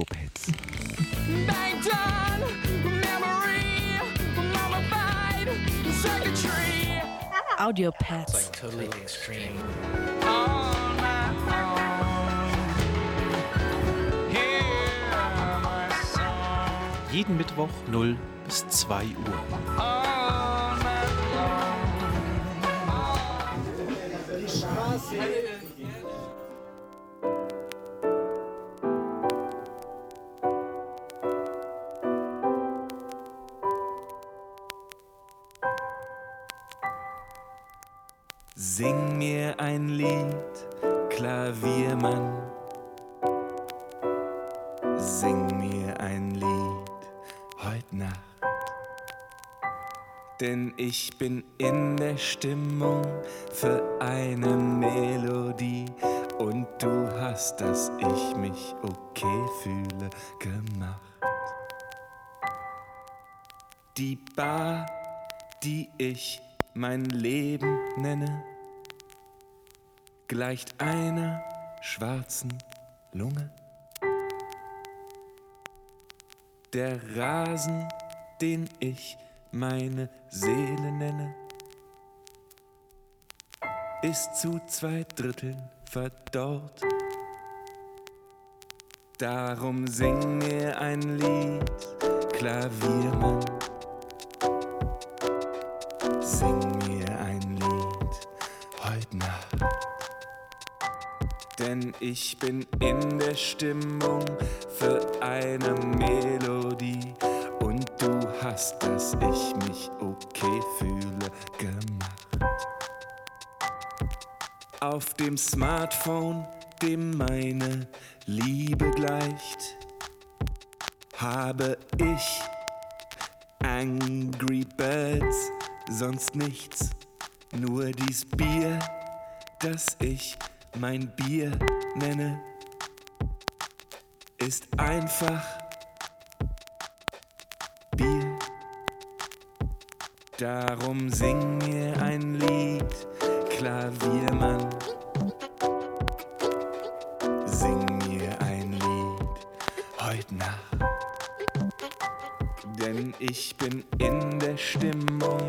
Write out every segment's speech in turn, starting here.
Audio Pets. Audio Pets. totally extreme. Jeden Mittwoch 0 bis 2 Uhr. Sing ich bin in der Stimmung für eine Melodie. Und du hast, dass ich mich okay fühle, gemacht. Die Bar, die ich mein Leben nenne, gleicht einer schwarzen Lunge. Der Rasen, den ich meine Seele nenne, ist zu zwei Dritteln verdorrt. Darum sing mir ein Lied, Klaviermann. Sing mir ein Lied heut Nacht. Denn ich bin in der Stimmung für eine Melodie. Hast, dass ich mich okay fühle, gemacht. Auf dem Smartphone, dem meine Liebe gleicht, habe ich Angry Birds, sonst nichts, nur dies Bier, das ich mein Bier nenne, ist einfach Darum sing mir ein Lied, Klaviermann. Sing mir ein Lied heut Nacht. Denn ich bin in der Stimmung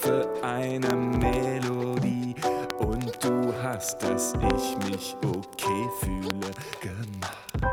für eine Melodie. Und du hast, dass ich mich okay fühle, gemacht.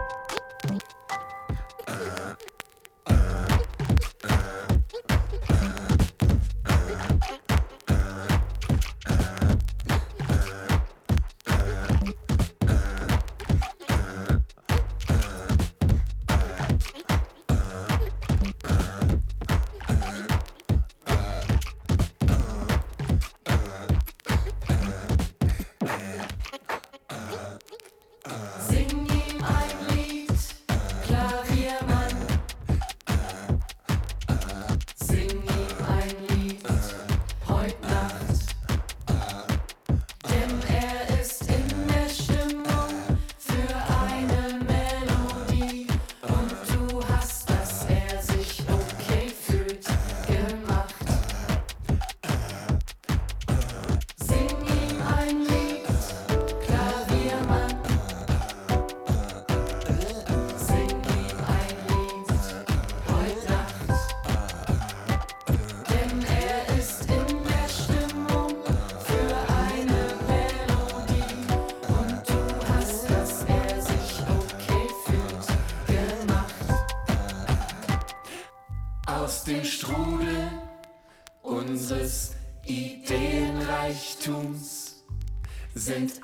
Sind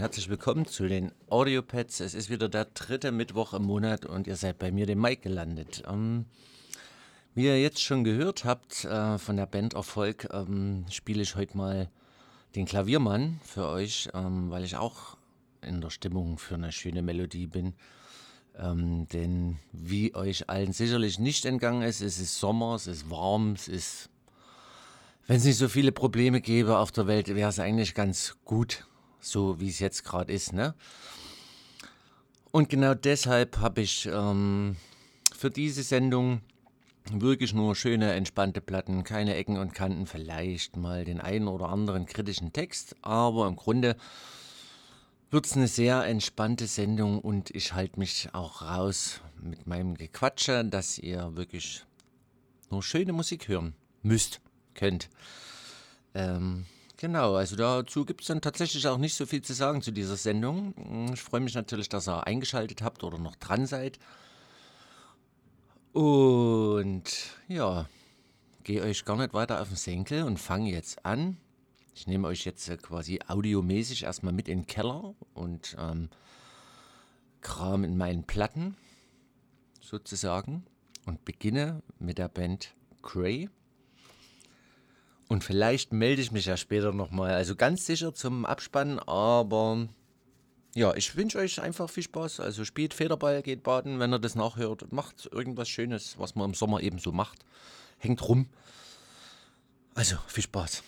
herzlich willkommen zu den Audiopads. Es ist wieder der dritte Mittwoch im Monat und ihr seid bei mir, dem Mike, gelandet. Ähm, wie ihr jetzt schon gehört habt äh, von der Band Erfolg, ähm, spiele ich heute mal den Klaviermann für euch, ähm, weil ich auch in der Stimmung für eine schöne Melodie bin. Ähm, denn wie euch allen sicherlich nicht entgangen ist, es ist Sommer, es ist warm, es ist wenn es nicht so viele Probleme gäbe auf der Welt, wäre es eigentlich ganz gut, so wie es jetzt gerade ist. Ne? Und genau deshalb habe ich ähm, für diese Sendung wirklich nur schöne, entspannte Platten, keine Ecken und Kanten, vielleicht mal den einen oder anderen kritischen Text, aber im Grunde wird es eine sehr entspannte Sendung und ich halte mich auch raus mit meinem Gequatsche, dass ihr wirklich nur schöne Musik hören müsst, könnt. Ähm, genau, also dazu gibt es dann tatsächlich auch nicht so viel zu sagen zu dieser Sendung. Ich freue mich natürlich, dass ihr eingeschaltet habt oder noch dran seid. Und ja, gehe euch gar nicht weiter auf den Senkel und fange jetzt an. Ich nehme euch jetzt äh, quasi audiomäßig erstmal mit in den Keller und ähm, kram in meinen Platten sozusagen und beginne mit der Band Cray. Und vielleicht melde ich mich ja später nochmal, also ganz sicher zum Abspannen, aber ja, ich wünsche euch einfach viel Spaß. Also spielt Federball, geht baden, wenn ihr das nachhört, macht irgendwas Schönes, was man im Sommer eben so macht. Hängt rum. Also viel Spaß.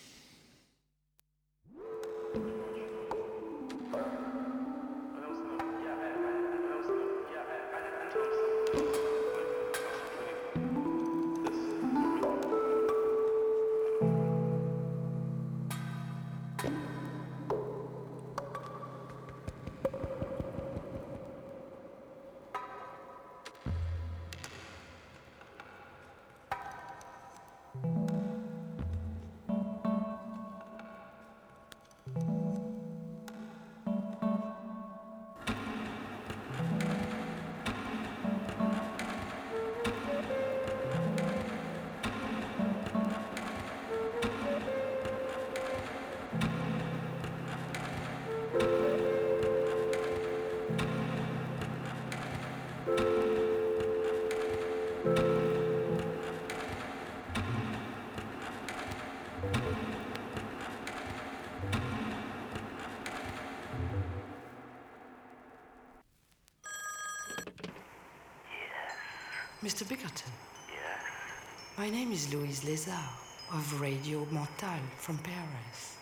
Louise Lézard of Radio Montal from Paris.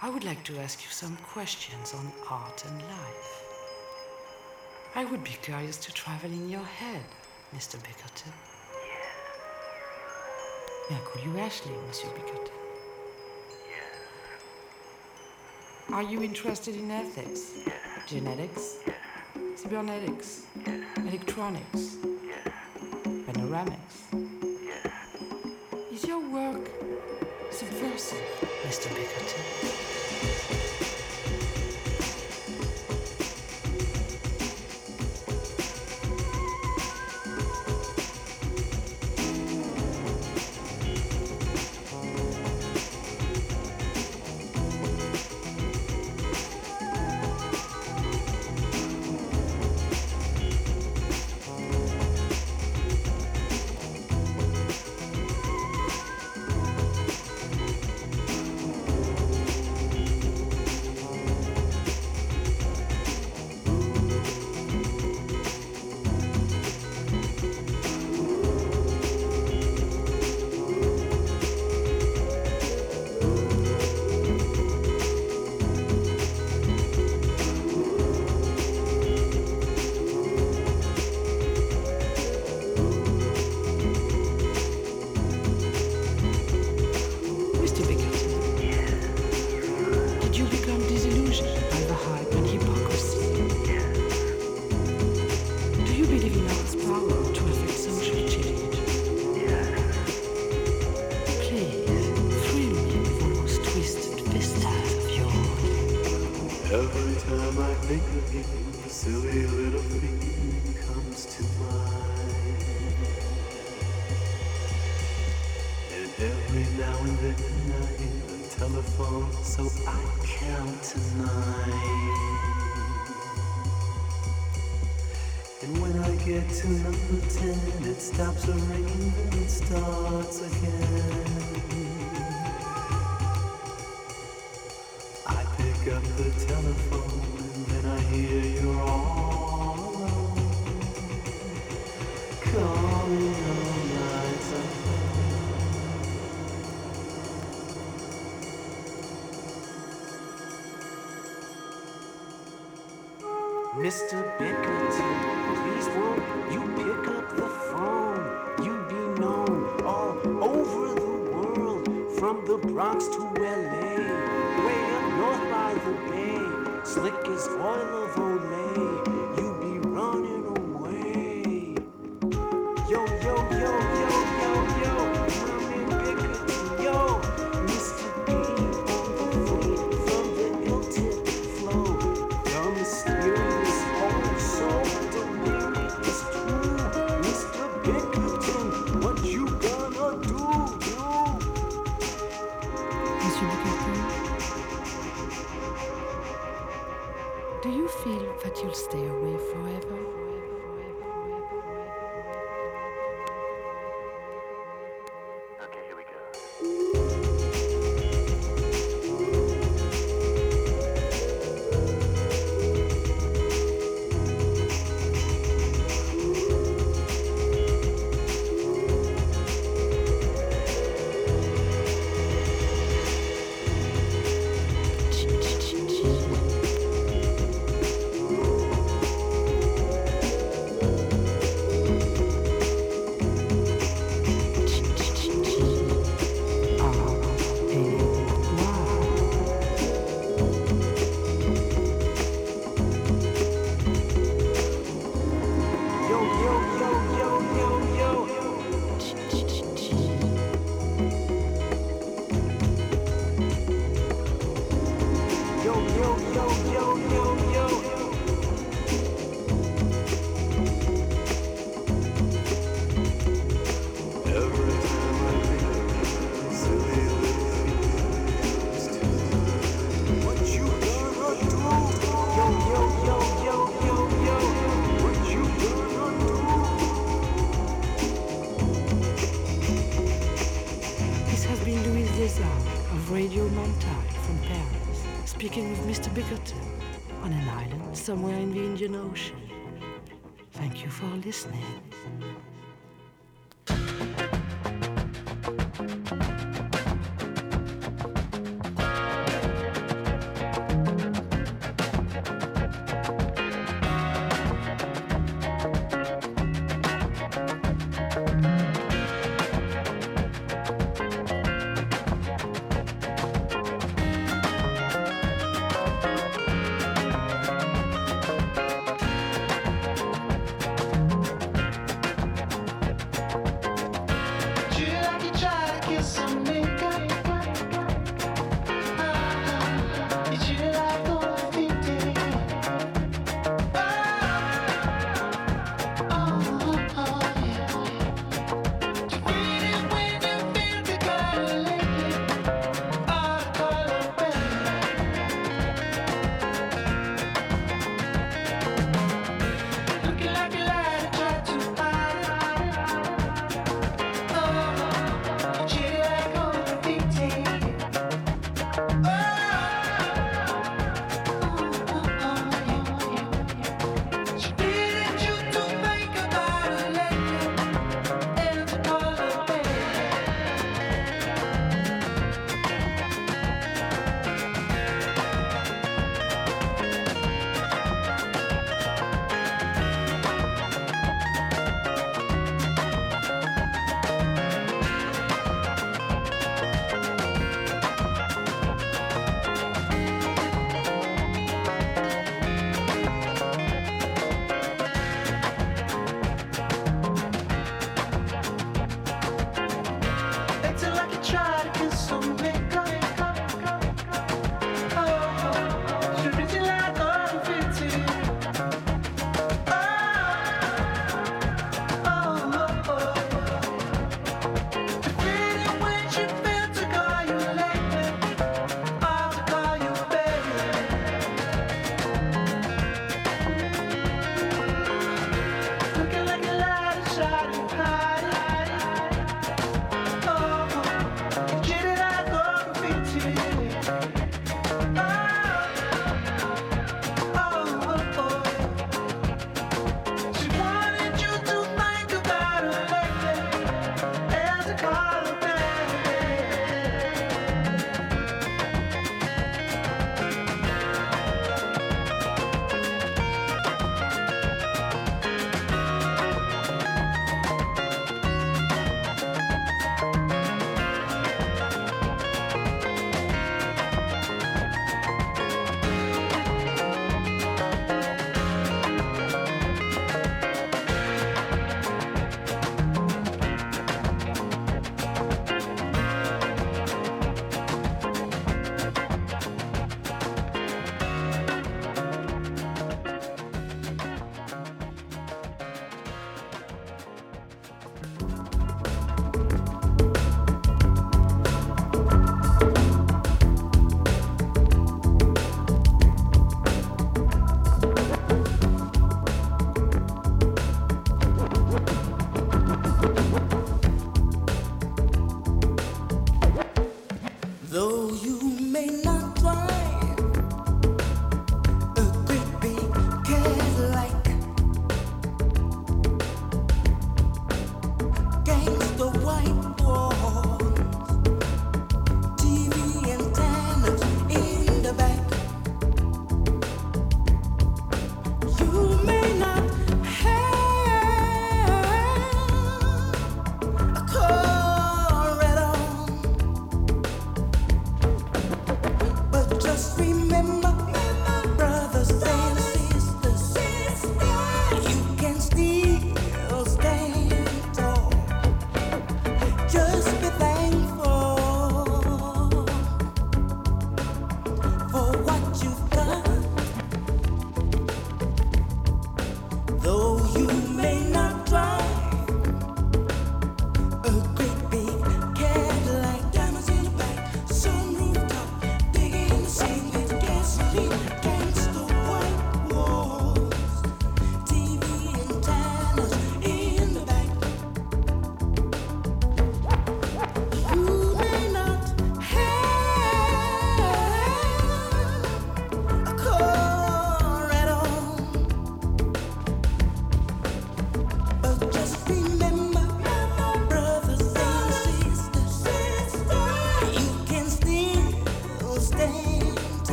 I would like to ask you some questions on art and life. I would be curious to travel in your head, Mr. Bickerton. May I call you Ashley, Monsieur Bickerton? Are you interested in ethics? Genetics? Cybernetics? Electronics? Panoramics? to pick at it. It stops ringing and it starts again.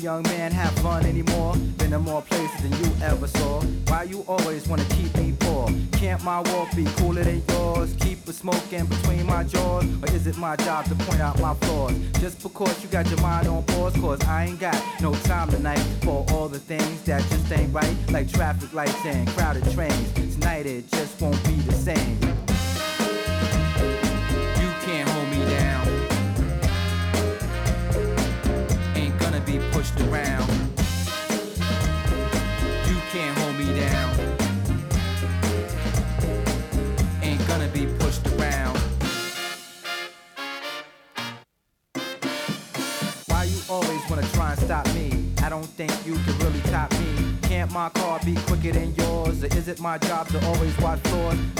Young man have fun anymore? Been to more places than you ever saw. Why you always wanna keep me poor? Can't my walk be cooler than yours? Keep a smoking between my jaws? Or is it my job to point out my flaws? Just because you got your mind on pause, cause I ain't got no time tonight for all the things that just ain't right. Like traffic lights and crowded trains. Tonight it just won't be the same.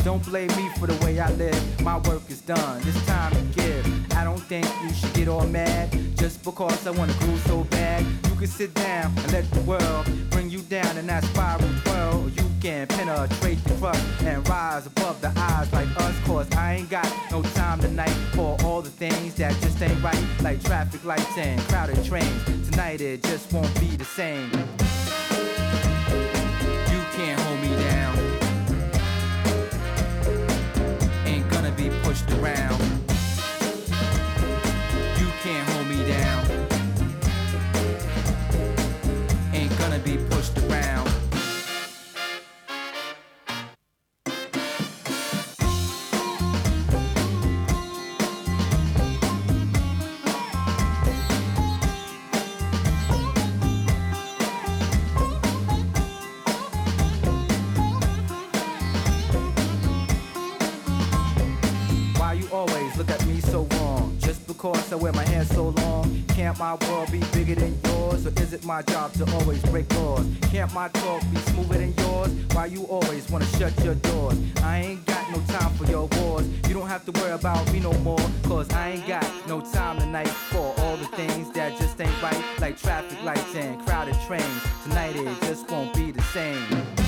Don't blame me for the way I live. My work is done. It's time to give. I don't think you should get all mad just because I wanna groove so bad. You can sit down and let the world bring you down in that spiral twirl. You can penetrate the crust and rise above the eyes like us. Cause I ain't got no time tonight for all the things that just ain't right. Like traffic lights and crowded trains. Tonight it just won't be the same. My world be bigger than yours? Or is it my job to always break laws? Can't my talk be smoother than yours? Why you always wanna shut your doors? I ain't got no time for your wars. You don't have to worry about me no more. Cause I ain't got no time tonight for all the things that just ain't right. Like traffic lights and crowded trains. Tonight it just won't be the same.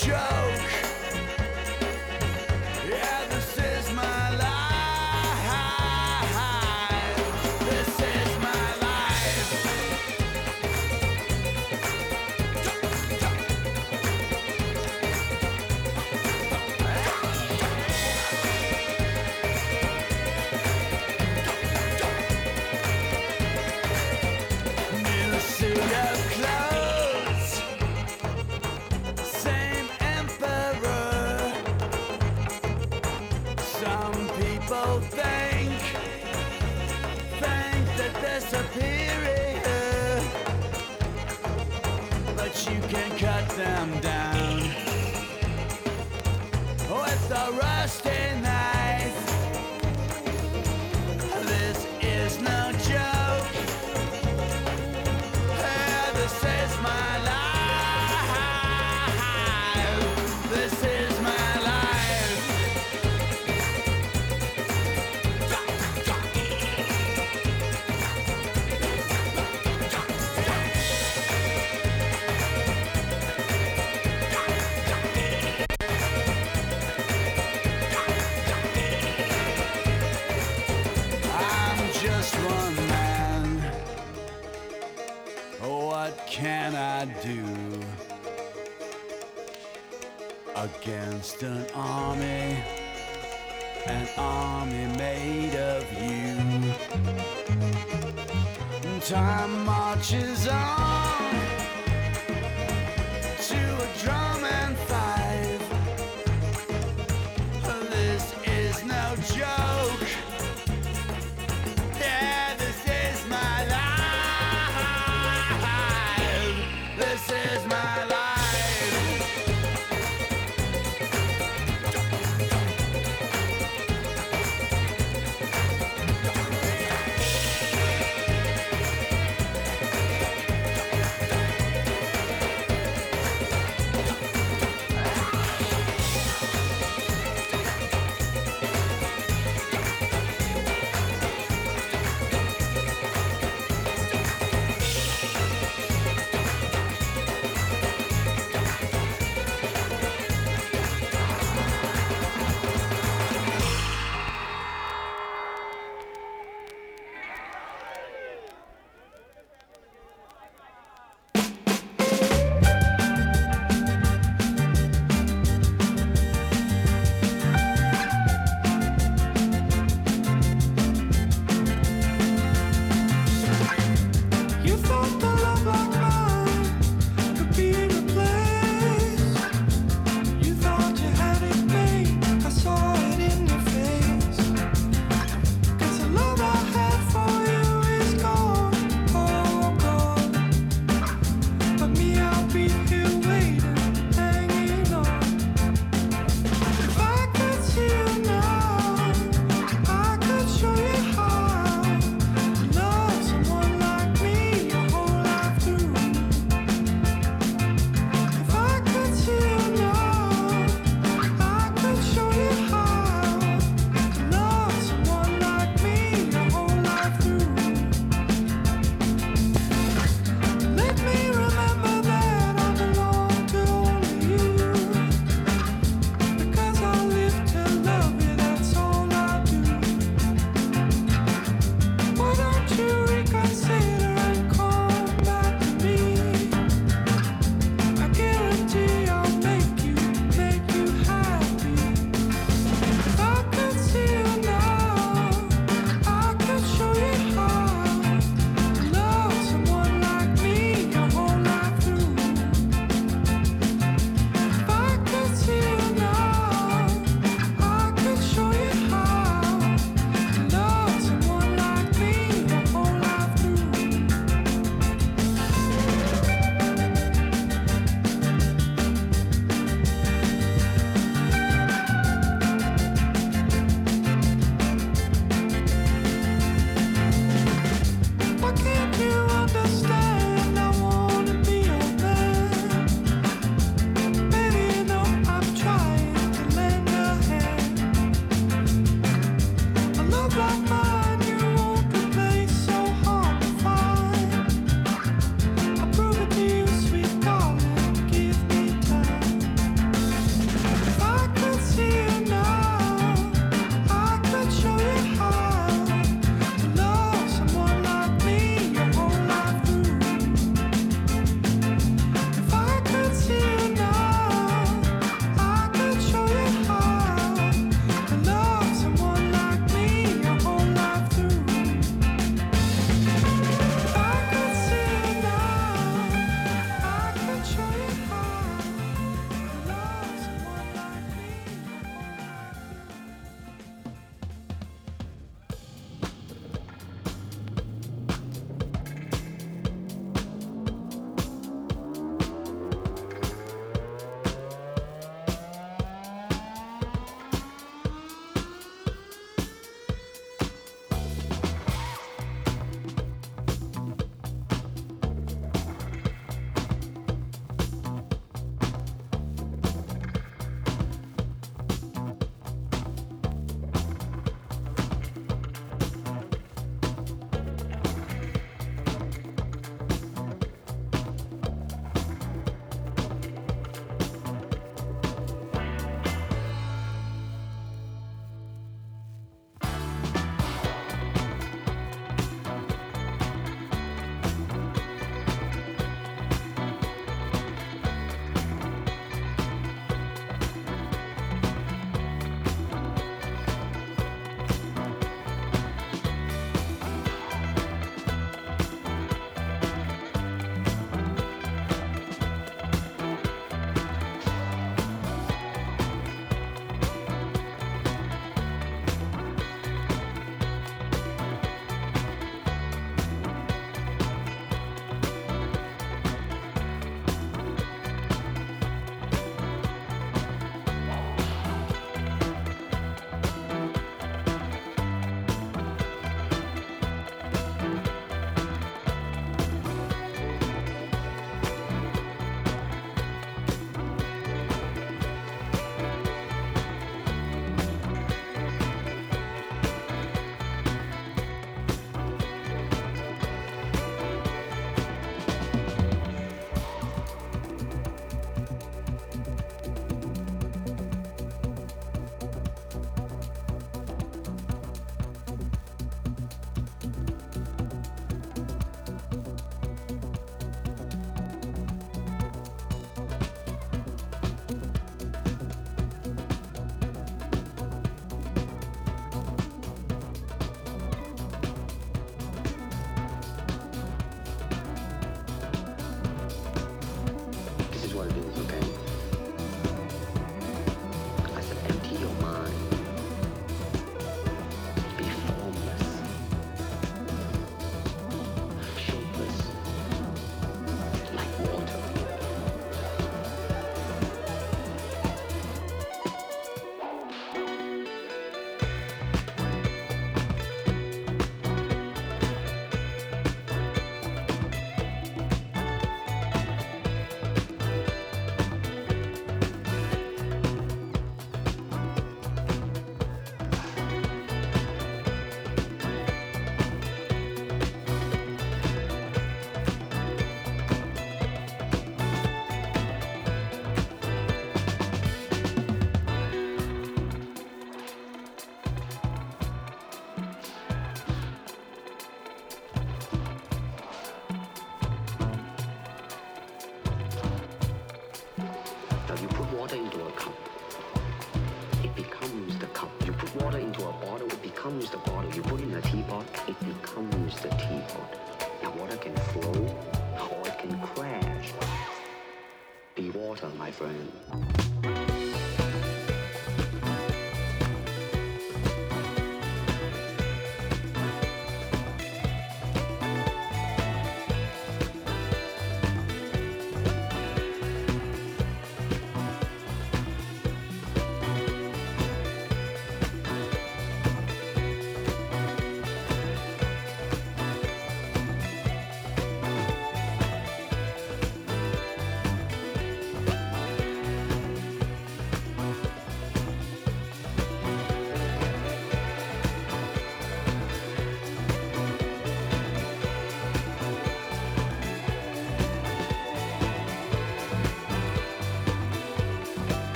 future. Time marches on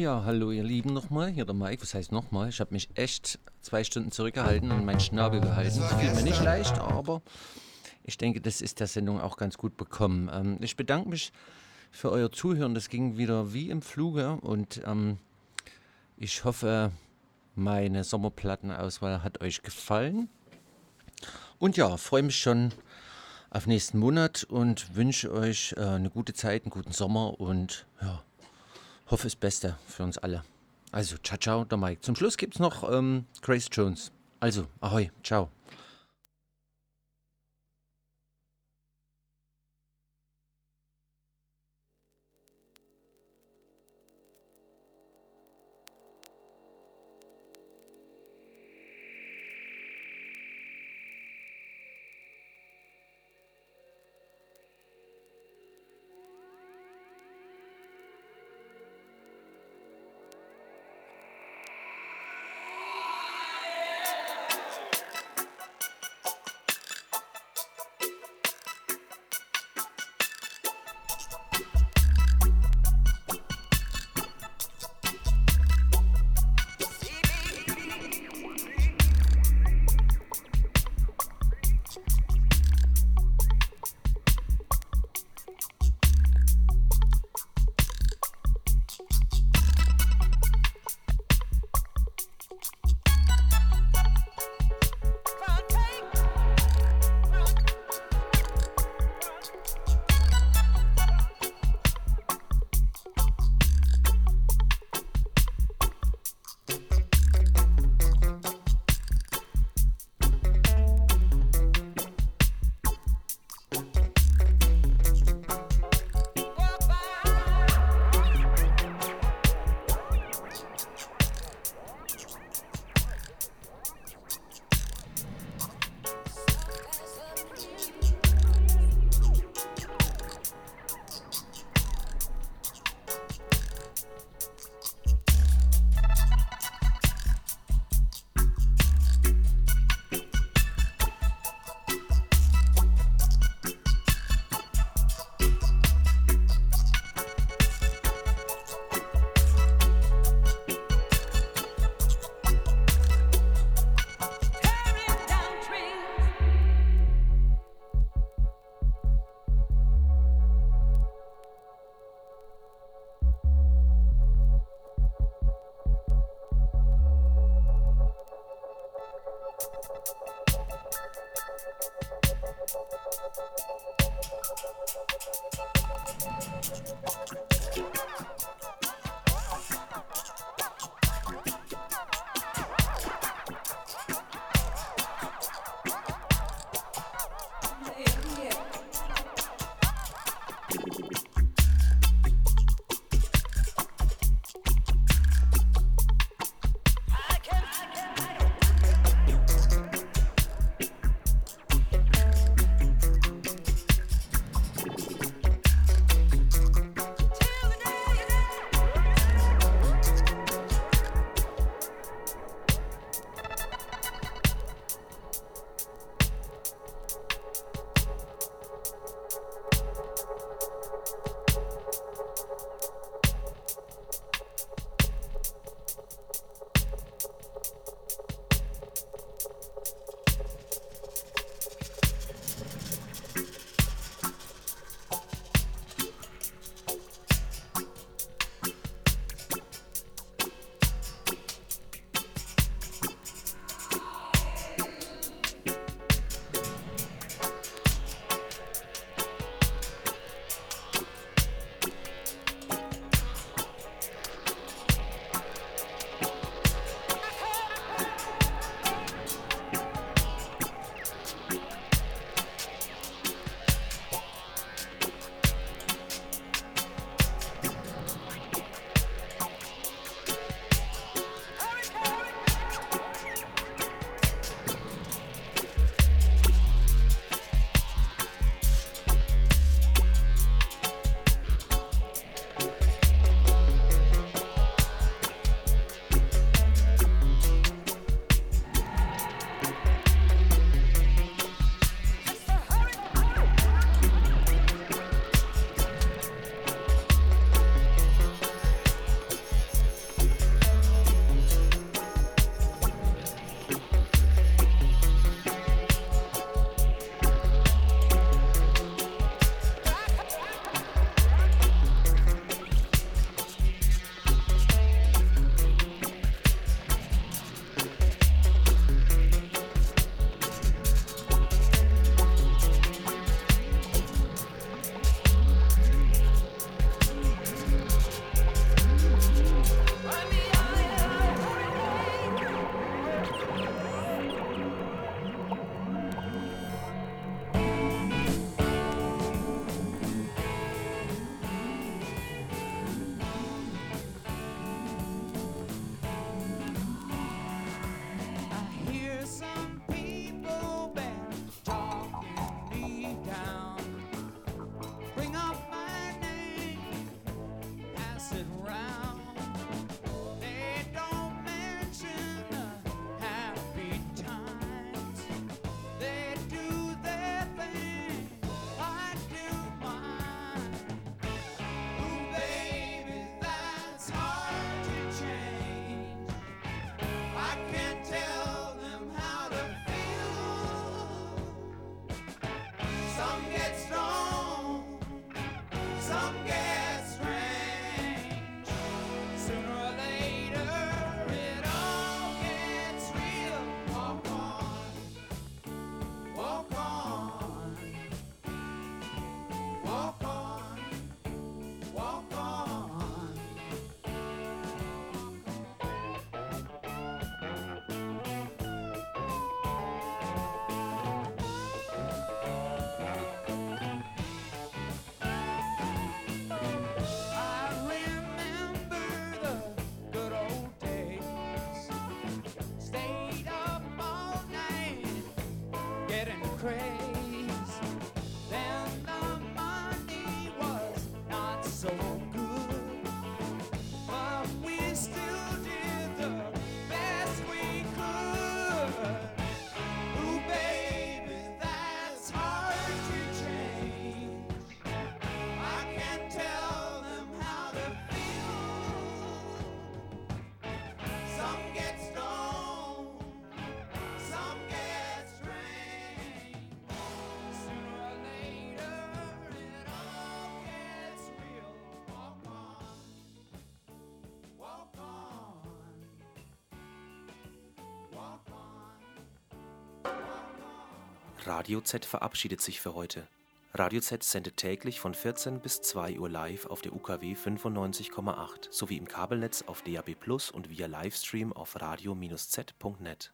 Ja, hallo ihr Lieben nochmal, hier der Mike. Was heißt nochmal? Ich habe mich echt zwei Stunden zurückgehalten und meinen Schnabel gehalten. Das fiel mir nicht leicht, aber ich denke, das ist der Sendung auch ganz gut bekommen. Ähm, ich bedanke mich für euer Zuhören. Das ging wieder wie im Fluge und ähm, ich hoffe, meine Sommerplattenauswahl hat euch gefallen. Und ja, freue mich schon auf nächsten Monat und wünsche euch äh, eine gute Zeit, einen guten Sommer und ja, hoffe das Beste für uns alle. Also, ciao, ciao, der Mike. Zum Schluss gibt es noch ähm, Grace Jones. Also, ahoi, ciao. Radio Z verabschiedet sich für heute. Radio Z sendet täglich von 14 bis 2 Uhr live auf der UKW 95,8 sowie im Kabelnetz auf DAB Plus und via Livestream auf radio-z.net.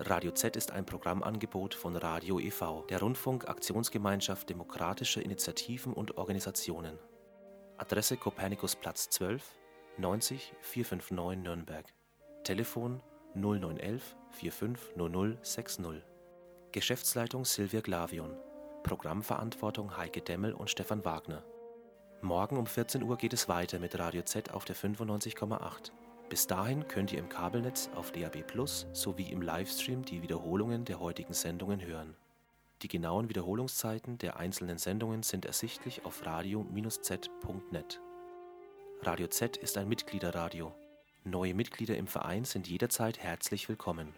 Radio Z ist ein Programmangebot von Radio e.V., der Rundfunk-Aktionsgemeinschaft demokratischer Initiativen und Organisationen. Adresse Kopernikusplatz 12, 90 459 Nürnberg. Telefon 0911 450060. Geschäftsleitung Silvia Glavion. Programmverantwortung Heike Demmel und Stefan Wagner. Morgen um 14 Uhr geht es weiter mit Radio Z auf der 95,8. Bis dahin könnt ihr im Kabelnetz auf DAB Plus sowie im Livestream die Wiederholungen der heutigen Sendungen hören. Die genauen Wiederholungszeiten der einzelnen Sendungen sind ersichtlich auf radio-z.net. Radio Z ist ein Mitgliederradio. Neue Mitglieder im Verein sind jederzeit herzlich willkommen.